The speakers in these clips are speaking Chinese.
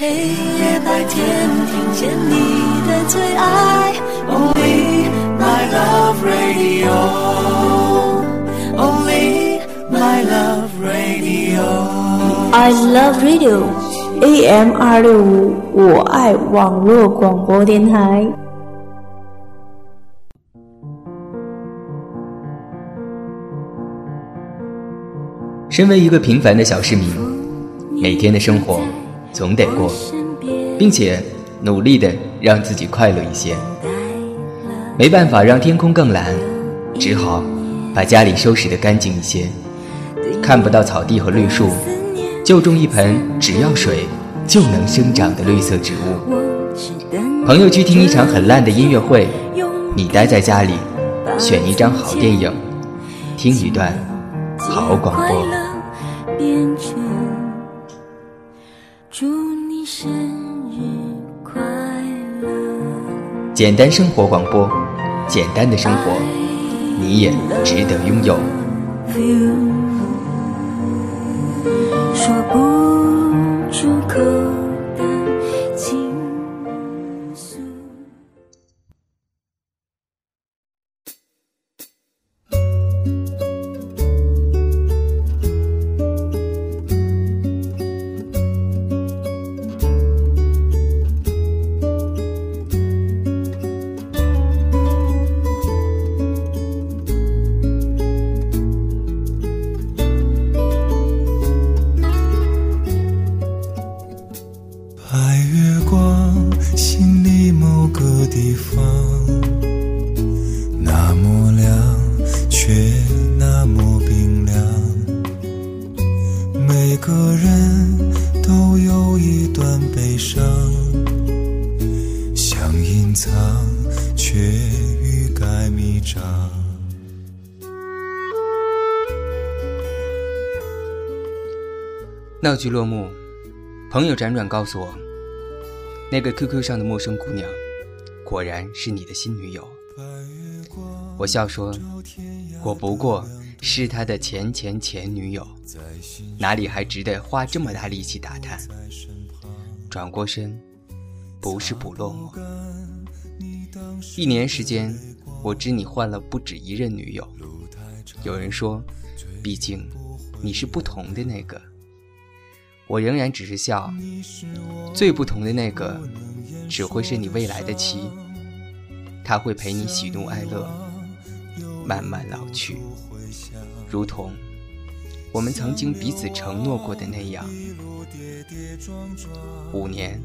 黑夜白天，听见你的最爱，Only my love radio。Only my love radio。I love radio。AM 二六五，我爱网络广播电台。身为一个平凡的小市民，每天的生活总得过，并且努力的让自己快乐一些。没办法让天空更蓝，只好把家里收拾得干净一些。看不到草地和绿树，就种一盆只要水就能生长的绿色植物。朋友去听一场很烂的音乐会，你待在家里，选一张好电影，听一段好广播。祝你生日快乐！简单生活广播，简单的生活，你也值得拥有。想隐藏，却欲盖弥彰闹剧落幕，朋友辗转告诉我，那个 QQ 上的陌生姑娘，果然是你的新女友。我笑说，我不过是他的前前前女友，哪里还值得花这么大力气打探？转过身，不是不落寞。一年时间，我知你换了不止一任女友。有人说，毕竟你是不同的那个。我仍然只是笑，最不同的那个，只会是你未来的妻，他会陪你喜怒哀乐，慢慢老去，如同我们曾经彼此承诺过的那样。五年，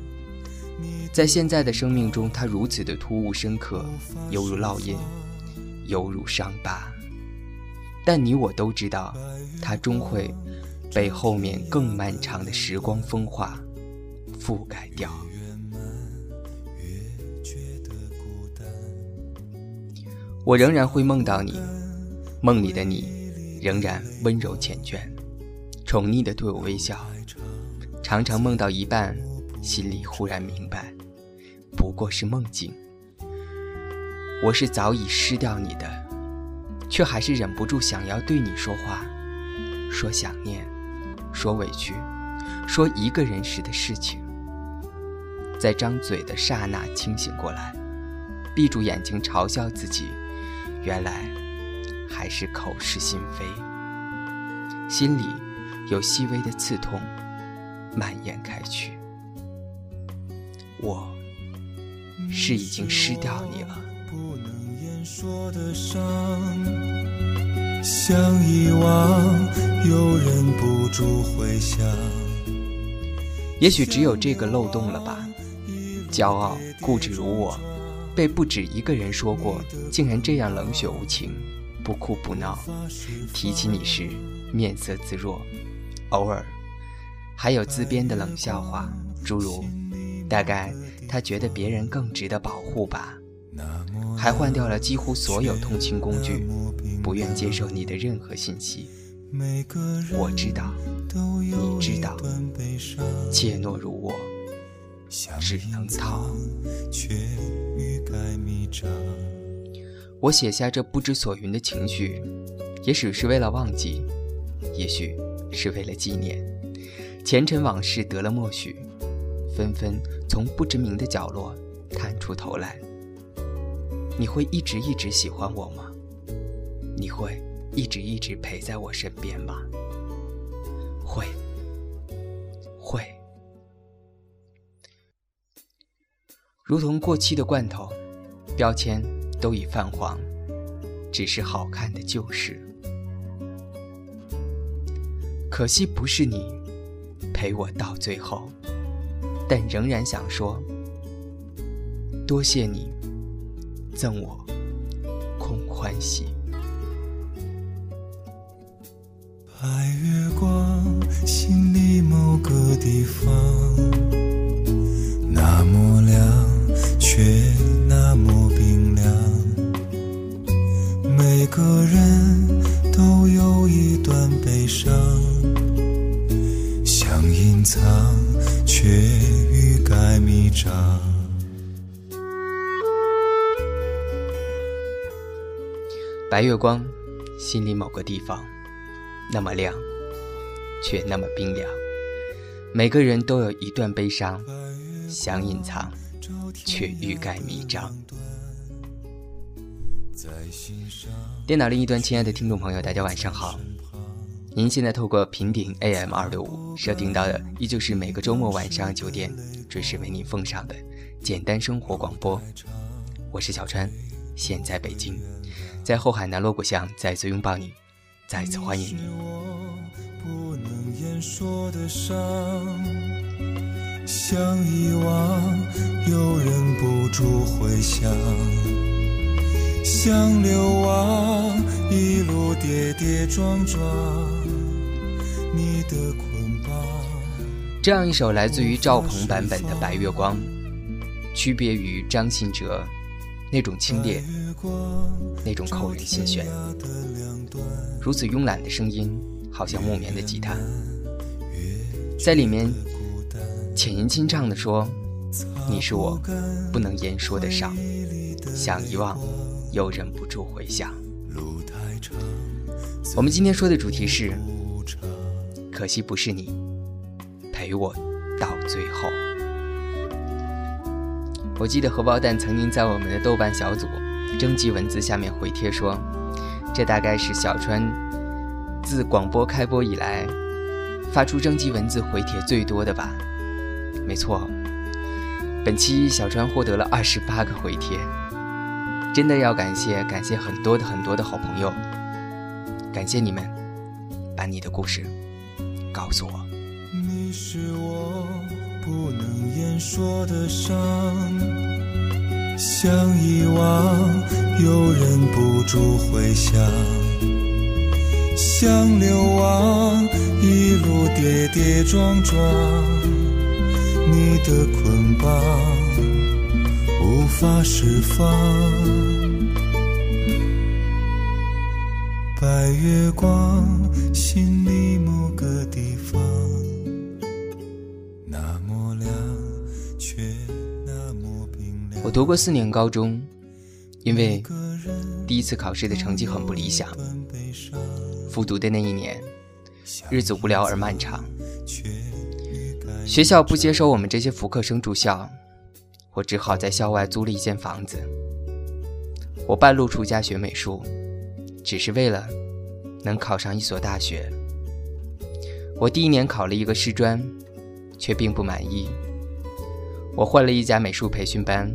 在现在的生命中，它如此的突兀深刻，犹如烙印，犹如伤疤。但你我都知道，它终会。被后面更漫长的时光风化覆盖掉。我仍然会梦到你，梦里的你仍然温柔缱绻，宠溺的对我微笑。常常梦到一半，心里忽然明白，不过是梦境。我是早已失掉你的，却还是忍不住想要对你说话，说想念。说委屈，说一个人时的事情，在张嘴的刹那清醒过来，闭住眼睛嘲笑自己，原来还是口是心非，心里有细微的刺痛蔓延开去。我是已经失掉你了。想遗忘，又忍不住回想。也许只有这个漏洞了吧？骄傲固执如我，被不止一个人说过，竟然这样冷血无情，不哭不闹。提起你时，面色自若，偶尔还有自编的冷笑话，诸如“大概他觉得别人更值得保护吧”，还换掉了几乎所有通勤工具。不愿接受你的任何信息。我知道，你知道，怯懦如我，只能逃。我写下这不知所云的情绪，也许是为了忘记，也许是为了纪念。前尘往事得了默许，纷纷从不知名的角落探出头来。你会一直一直喜欢我吗？你会一直一直陪在我身边吗？会，会。如同过期的罐头，标签都已泛黄，只是好看的旧事。可惜不是你陪我到最后，但仍然想说，多谢你赠我空欢喜。白月光，心里某个地方，那么亮，却每个人都有一段悲伤。想隐藏，却欲盖弥彰。白月光，心里某个地方，那么亮，却那么冰凉。每个人都有一段悲伤，想隐藏，却欲盖弥彰。电脑另一端，亲爱的听众朋友，大家晚上好。您现在透过平顶 AM 二六五收听到的，依旧是每个周末晚上九点准时为您奉上的简单生活广播。我是小川，现在北京，在后海南锣鼓巷再次拥抱你，再次欢迎你。想遗忘，又忍不住回想；想流亡，一路跌跌撞撞。你的捆绑这样一首来自于赵鹏版本的《白月光》，区别于张信哲那种清冽、那种扣人心弦，如此慵懒的声音，好像木棉的吉他，在里面浅吟轻唱的说：“你是我不能言说的伤，想遗忘又忍不住回想。”我们今天说的主题是。可惜不是你陪我到最后。我记得荷包蛋曾经在我们的豆瓣小组征集文字下面回帖说：“这大概是小川自广播开播以来发出征集文字回帖最多的吧？”没错，本期小川获得了二十八个回帖，真的要感谢感谢很多的很多的好朋友，感谢你们，把你的故事。告诉我，你是我不能言说的伤，想遗忘又忍不住回想，想流亡一路跌跌撞撞，你的捆绑无法释放。白月光，心里某个地方，那么亮，却那么冰凉。我读过四年高中，因为第一次考试的成绩很不理想，复读的那一年，日子无聊而漫长。学校不接收我们这些复课生住校，我只好在校外租了一间房子。我半路出家学美术。只是为了能考上一所大学。我第一年考了一个师专，却并不满意。我换了一家美术培训班，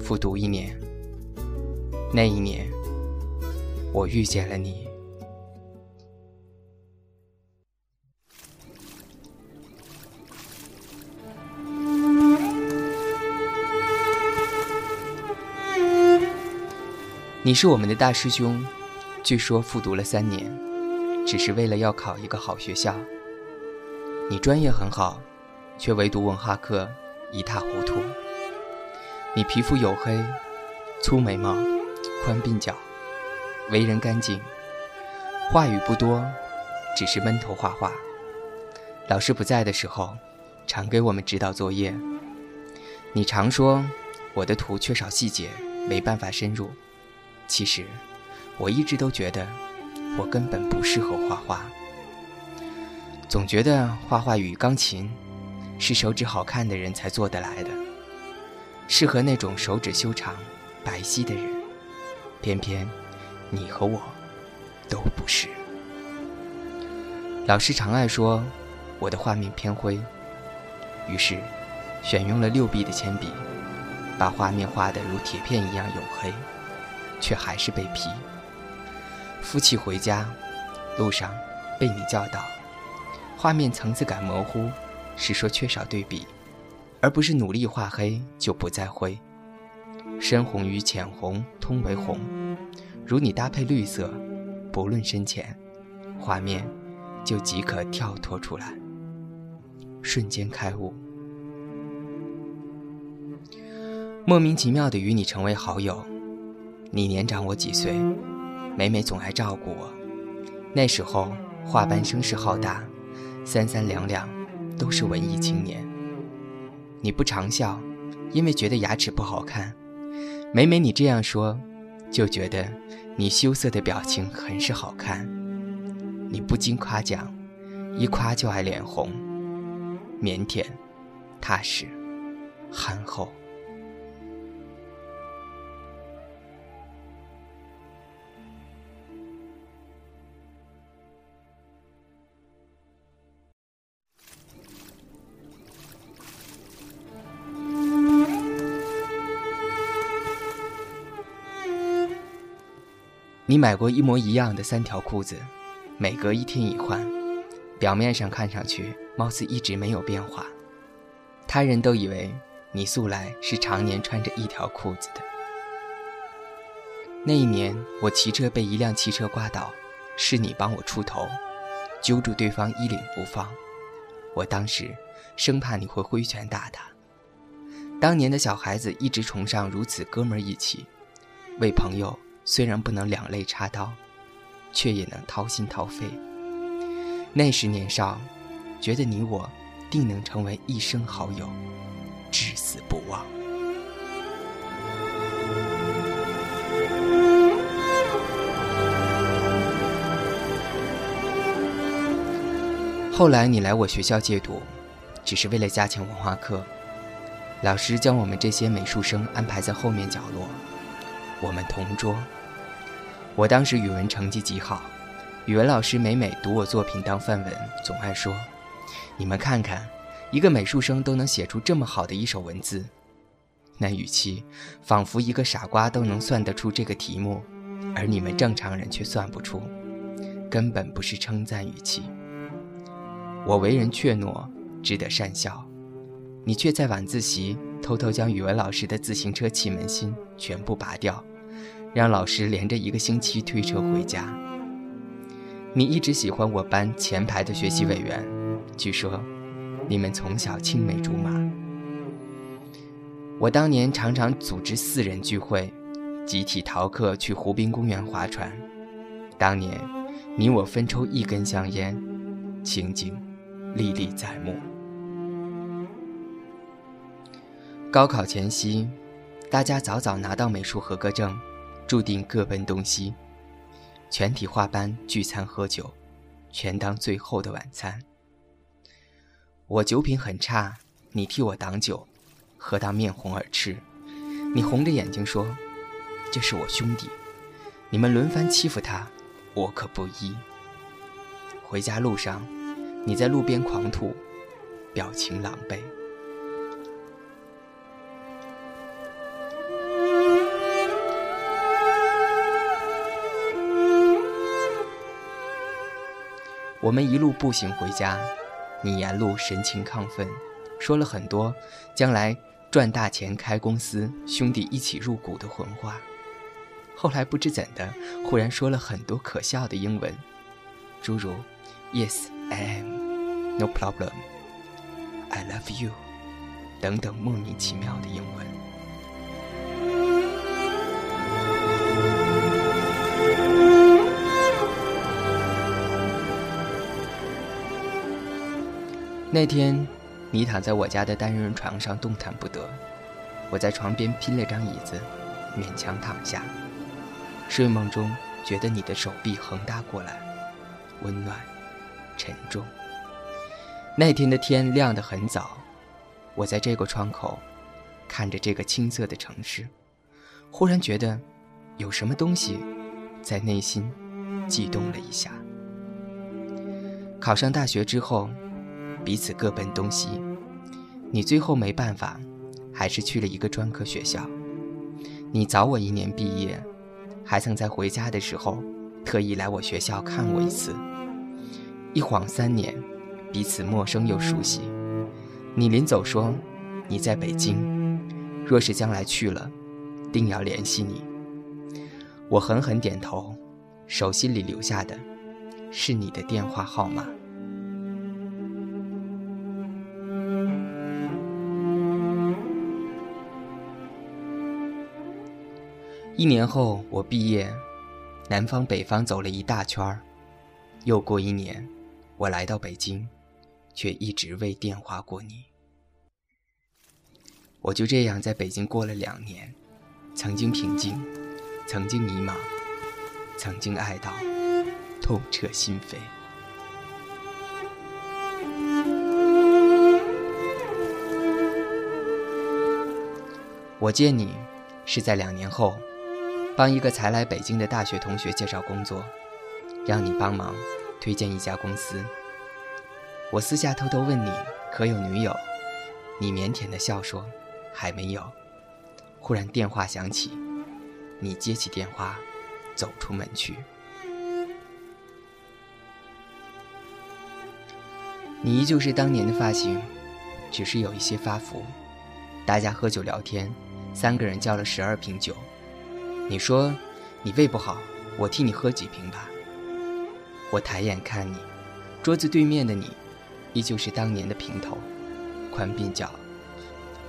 复读一年。那一年，我遇见了你。你是我们的大师兄。据说复读了三年，只是为了要考一个好学校。你专业很好，却唯独文化课一塌糊涂。你皮肤黝黑，粗眉毛，宽鬓角，为人干净，话语不多，只是闷头画画。老师不在的时候，常给我们指导作业。你常说我的图缺少细节，没办法深入。其实。我一直都觉得，我根本不适合画画。总觉得画画与钢琴是手指好看的人才做得来的，适合那种手指修长、白皙的人。偏偏你和我都不是。老师常爱说我的画面偏灰，于是选用了六 B 的铅笔，把画面画得如铁片一样黝黑，却还是被批。夫妻回家路上被你教导，画面层次感模糊，是说缺少对比，而不是努力画黑就不再灰。深红与浅红通为红，如你搭配绿色，不论深浅，画面就即可跳脱出来，瞬间开悟。莫名其妙的与你成为好友，你年长我几岁，每每总爱照顾我。那时候画班声势浩大，三三两两都是文艺青年。你不常笑，因为觉得牙齿不好看。每每你这样说，就觉得你羞涩的表情很是好看。你不经夸奖，一夸就爱脸红，腼腆、踏实、憨厚。你买过一模一样的三条裤子，每隔一天一换，表面上看上去貌似一直没有变化，他人都以为你素来是常年穿着一条裤子的。那一年，我骑车被一辆汽车刮倒，是你帮我出头，揪住对方衣领不放。我当时生怕你会挥拳打他。当年的小孩子一直崇尚如此哥们义气，为朋友。虽然不能两肋插刀，却也能掏心掏肺。那时年少，觉得你我定能成为一生好友，至死不忘。后来你来我学校借读，只是为了加强文化课，老师将我们这些美术生安排在后面角落。我们同桌。我当时语文成绩极好，语文老师每每读我作品当范文，总爱说：“你们看看，一个美术生都能写出这么好的一首文字。”那语气仿佛一个傻瓜都能算得出这个题目，而你们正常人却算不出，根本不是称赞语气。我为人怯懦，只得讪笑，你却在晚自习偷偷将语文老师的自行车气门芯全部拔掉。让老师连着一个星期推车回家。你一直喜欢我班前排的学习委员，据说你们从小青梅竹马。我当年常常组织四人聚会，集体逃课去湖滨公园划船。当年你我分抽一根香烟，情景历历在目。高考前夕，大家早早拿到美术合格证。注定各奔东西，全体画班聚餐喝酒，全当最后的晚餐。我酒品很差，你替我挡酒，喝到面红耳赤。你红着眼睛说：“这是我兄弟，你们轮番欺负他，我可不依。”回家路上，你在路边狂吐，表情狼狈。我们一路步行回家，你沿路神情亢奋，说了很多将来赚大钱开公司、兄弟一起入股的混话。后来不知怎的，忽然说了很多可笑的英文，诸如 “Yes, I am, no problem, I love you” 等等莫名其妙的英文。那天，你躺在我家的单人床上动弹不得，我在床边拼了张椅子，勉强躺下。睡梦中觉得你的手臂横搭过来，温暖、沉重。那天的天亮得很早，我在这个窗口，看着这个青涩的城市，忽然觉得，有什么东西，在内心悸动了一下。考上大学之后，彼此各奔东西，你最后没办法，还是去了一个专科学校。你早我一年毕业，还曾在回家的时候，特意来我学校看我一次。一晃三年，彼此陌生又熟悉。你临走说，你在北京，若是将来去了，定要联系你。我狠狠点头，手心里留下的，是你的电话号码。一年后，我毕业，南方北方走了一大圈儿，又过一年。我来到北京，却一直未电话过你。我就这样在北京过了两年，曾经平静，曾经迷茫，曾经爱到痛彻心扉。我见你是在两年后，帮一个才来北京的大学同学介绍工作，让你帮忙。推荐一家公司，我私下偷偷问你可有女友，你腼腆的笑说还没有。忽然电话响起，你接起电话，走出门去。你依旧是当年的发型，只是有一些发福。大家喝酒聊天，三个人叫了十二瓶酒。你说你胃不好，我替你喝几瓶吧。我抬眼看你，桌子对面的你，依旧是当年的平头，宽鬓角，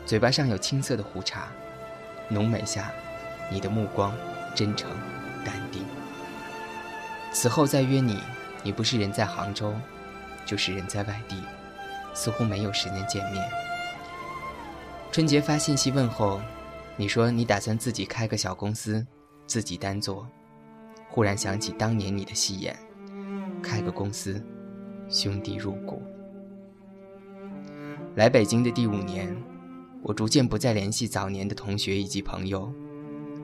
嘴巴上有青涩的胡茬，浓眉下，你的目光真诚淡定。此后再约你，你不是人在杭州，就是人在外地，似乎没有时间见面。春节发信息问候，你说你打算自己开个小公司，自己单做。忽然想起当年你的戏言。开个公司，兄弟入股。来北京的第五年，我逐渐不再联系早年的同学以及朋友。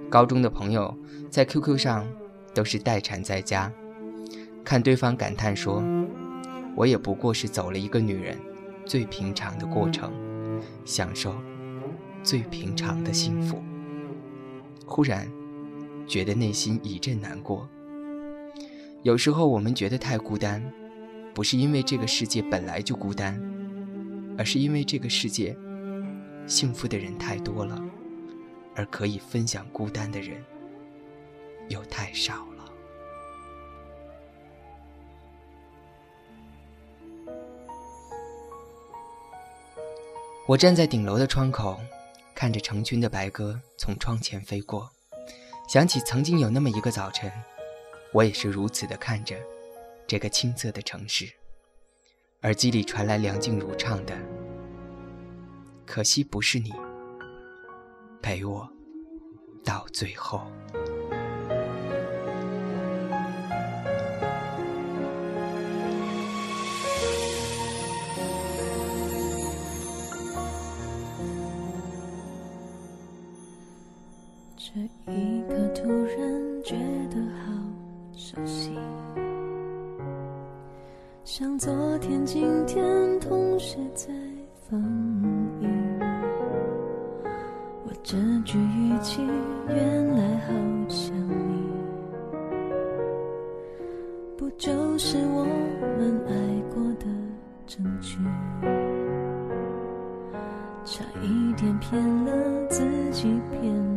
高中的朋友在 QQ 上都是待产在家，看对方感叹说：“我也不过是走了一个女人最平常的过程，享受最平常的幸福。”忽然觉得内心一阵难过。有时候我们觉得太孤单，不是因为这个世界本来就孤单，而是因为这个世界幸福的人太多了，而可以分享孤单的人又太少了。我站在顶楼的窗口，看着成群的白鸽从窗前飞过，想起曾经有那么一个早晨。我也是如此的看着这个青涩的城市，耳机里传来梁静茹唱的：“可惜不是你陪我到最后。”这句语气，原来好像你，不就是我们爱过的证据？差一点骗了自己，骗。了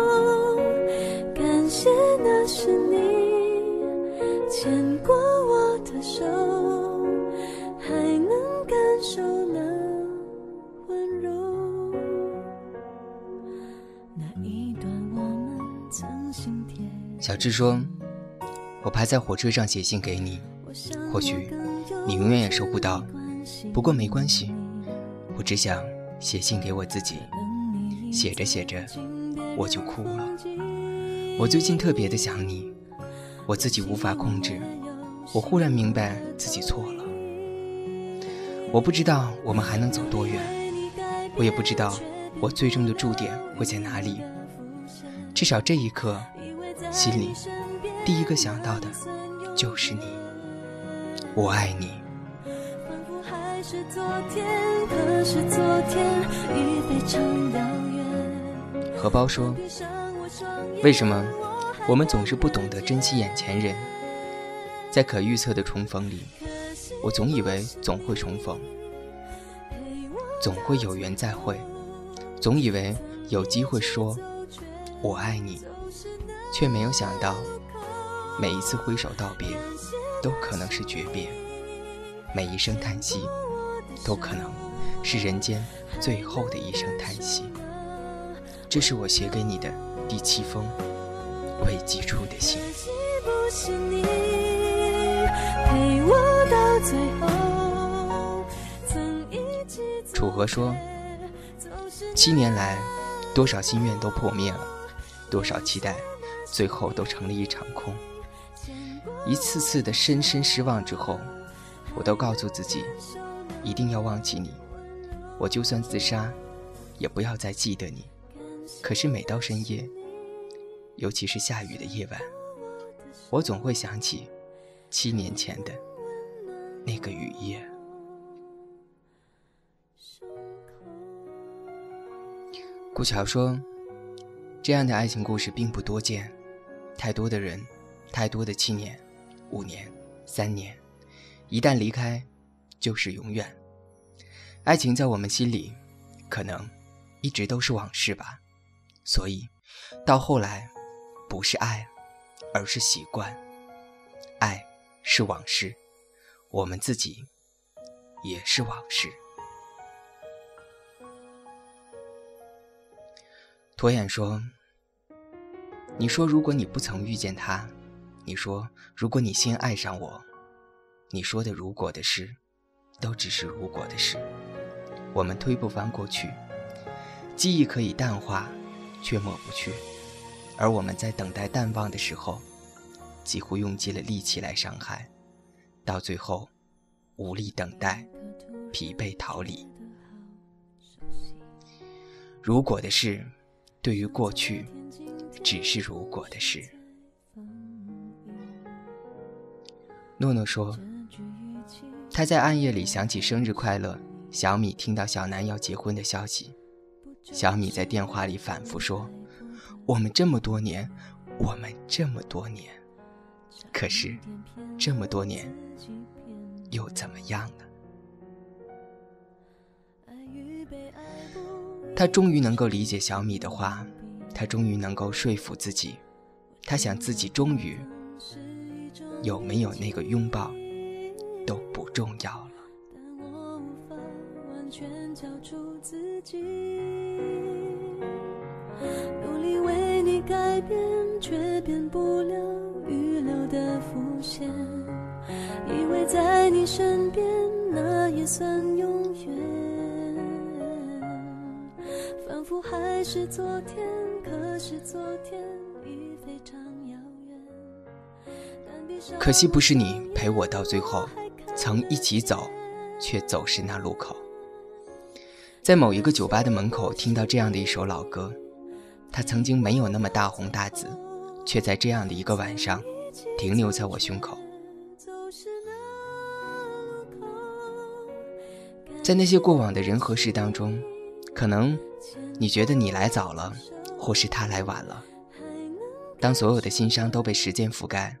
是说：“我怕在火车上写信给你，或许你永远也收不到。不过没关系，我只想写信给我自己。写着写着，我就哭了。我最近特别的想你，我自己无法控制。我忽然明白自己错了。我不知道我们还能走多远，我也不知道我最终的驻点会在哪里。至少这一刻，心里第一个想到的就是你。我爱你。仿佛还是昨天，可是昨天已非常遥远。荷包说为什么我们总是不懂得珍惜眼前人？在可预测的重逢里，我总以为总会重逢，总会有缘再会，总以为有机会说“我爱你”，却没有想到，每一次挥手道别，都可能是诀别；每一声叹息，都可能是人间最后的一声叹息。这是我写给你的第七封未寄出的信。楚河说走失：“七年来，多少心愿都破灭了，多少期待，最后都成了一场空。一次次的深深失望之后，我都告诉自己，一定要忘记你。我就算自杀，也不要再记得你。可是每到深夜，尤其是下雨的夜晚，我总会想起七年前的那个雨夜。”顾桥说：“这样的爱情故事并不多见，太多的人，太多的七年、五年、三年，一旦离开，就是永远。爱情在我们心里，可能一直都是往事吧。所以，到后来，不是爱，而是习惯。爱是往事，我们自己也是往事。”驼眼说：“你说，如果你不曾遇见他，你说，如果你先爱上我，你说的‘如果’的事，都只是如果的事。我们推不翻过去，记忆可以淡化，却抹不去。而我们在等待淡忘的时候，几乎用尽了力气来伤害，到最后，无力等待，疲惫逃离。如果的事。”对于过去，只是如果的事。诺诺说，他在暗夜里想起生日快乐小米，听到小南要结婚的消息，小米在电话里反复说：“我们这么多年，我们这么多年。”可是，这么多年又怎么样呢？他终于能够理解小米的话，他终于能够说服自己，他想自己终于有没有那个拥抱都不重要了。但我无法完全交出自己，努力为你改变，却变不了预留的伏线。以为在你身边，那也算永远。还是昨天，可是昨天已非常遥远。可惜不是你陪我到最后，曾一起走，却走失那路口。在某一个酒吧的门口听到这样的一首老歌，它曾经没有那么大红大紫，却在这样的一个晚上，停留在我胸口。在那些过往的人和事当中，可能你觉得你来早了，或是他来晚了。当所有的心伤都被时间覆盖，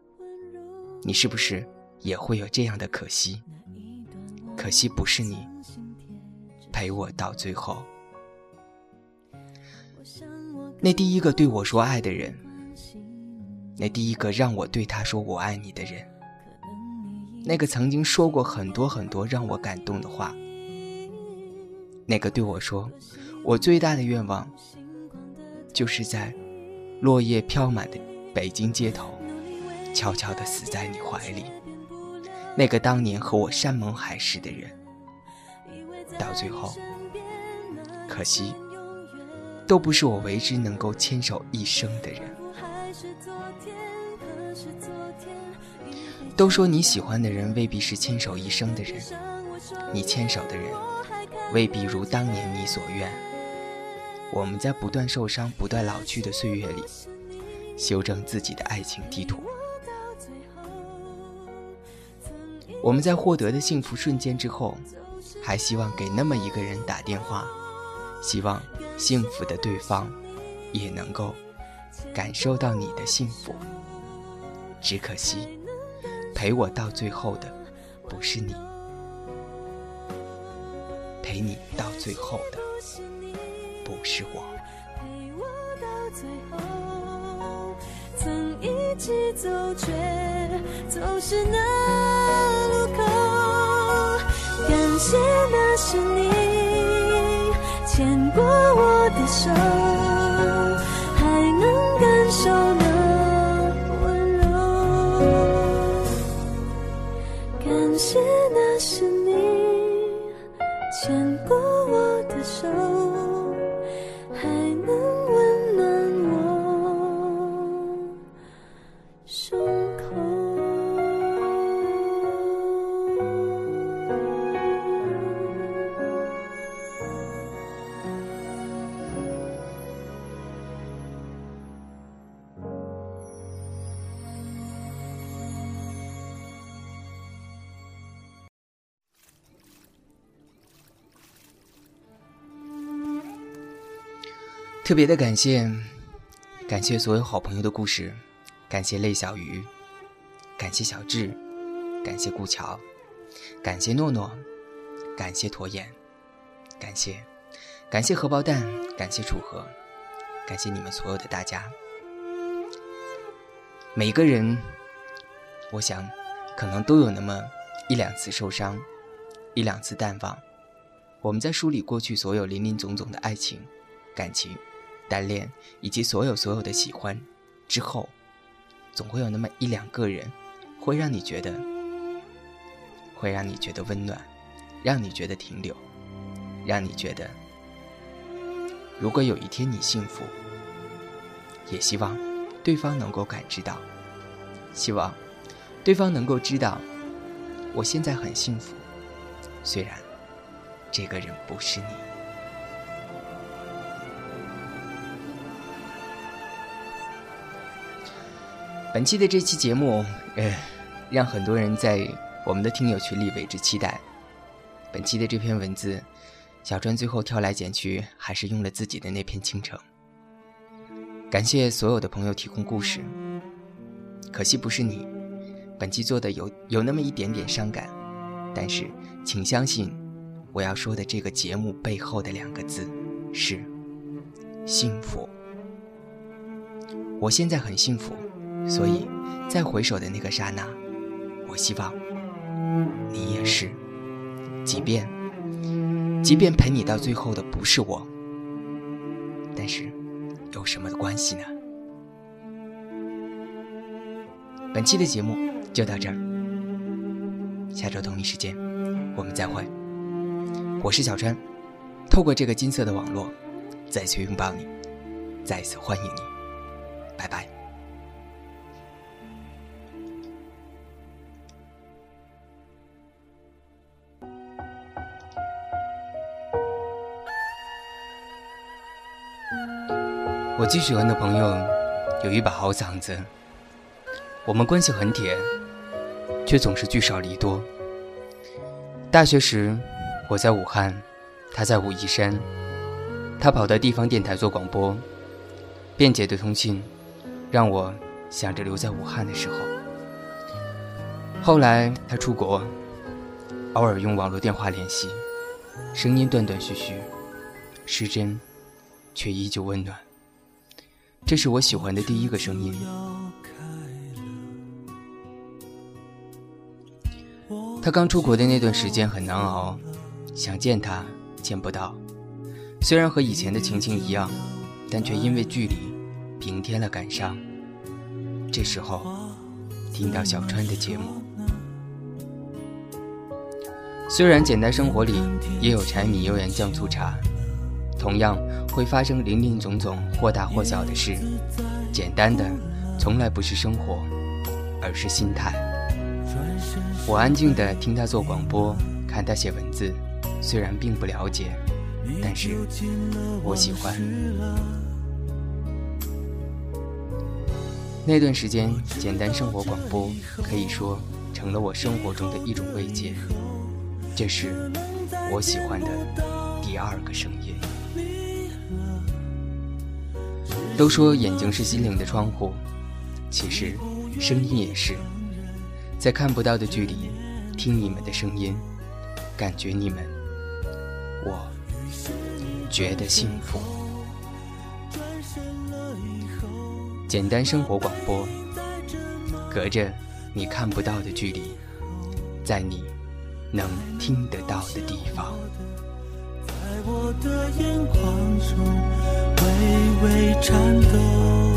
你是不是也会有这样的可惜？可惜不是你陪我到最后。那第一个对我说爱的人，那第一个让我对他说我爱你的人，那个曾经说过很多很多让我感动的话，那个对我说我最大的愿望，就是在落叶飘满的北京街头，悄悄地死在你怀里。那个当年和我山盟海誓的人，到最后，可惜。都不是我为之能够牵手一生的人。都说你喜欢的人未必是牵手一生的人，你牵手的人未必如当年你所愿。我们在不断受伤、不断老去的岁月里，修正自己的爱情地图。我们在获得的幸福瞬间之后，还希望给那么一个人打电话，希望。幸福的对方，也能够感受到你的幸福。只可惜，陪我到最后的不是你，陪你到最后的不是我到最后。曾一起走，却走失那路口。感谢那是你。牵过我的手，特别的感谢，感谢所有好朋友的故事，感谢泪小鱼，感谢小智，感谢顾桥，感谢诺诺，感谢驼眼，感谢，感谢荷包蛋，感谢楚河，感谢你们所有的大家。每个人，我想，可能都有那么一两次受伤，一两次淡忘。我们在梳理过去所有林林总总的爱情、感情。单恋以及所有所有的喜欢之后，总会有那么一两个人，会让你觉得，会让你觉得温暖，让你觉得停留，让你觉得，如果有一天你幸福，也希望对方能够感知到，希望对方能够知道，我现在很幸福，虽然这个人不是你。本期的这期节目，呃，让很多人在我们的听友群里为之期待。本期的这篇文字，小川最后挑来拣去，还是用了自己的那篇倾城。感谢所有的朋友提供故事，可惜不是你。本期做的有有那么一点点伤感，但是请相信，我要说的这个节目背后的两个字是幸福。我现在很幸福。所以，在回首的那个刹那，我希望你也是。即便，即便陪你到最后的不是我，但是有什么的关系呢？本期的节目就到这儿，下周同一时间我们再会。我是小川，透过这个金色的网络，再次拥抱你，再次欢迎你，拜拜。最喜欢的朋友有一把好嗓子，我们关系很铁，却总是聚少离多。大学时，我在武汉，他在武夷山，他跑到地方电台做广播，便捷的通信，让我想着留在武汉的时候。后来他出国，偶尔用网络电话联系，声音断断续续，失真，却依旧温暖。这是我喜欢的第一个声音。他刚出国的那段时间很难熬，想见他见不到。虽然和以前的情形一样，但却因为距离，平添了感伤。这时候，听到小川的节目。虽然简单生活里也有柴米油盐酱醋茶，同样会发生林林总总或大或小的事。简单的，从来不是生活，而是心态。我安静地听他做广播，看他写文字，虽然并不了解，但是我喜欢。那段时间，简单生活广播可以说成了我生活中的一种慰藉。这是我喜欢的第二个声音。都说眼睛是心灵的窗户，其实声音也是。在看不到的距离，听你们的声音，感觉你们，我觉得幸福。简单生活广播，隔着你看不到的距离，在你。能听得到的地方在我的眼眶中微微颤抖。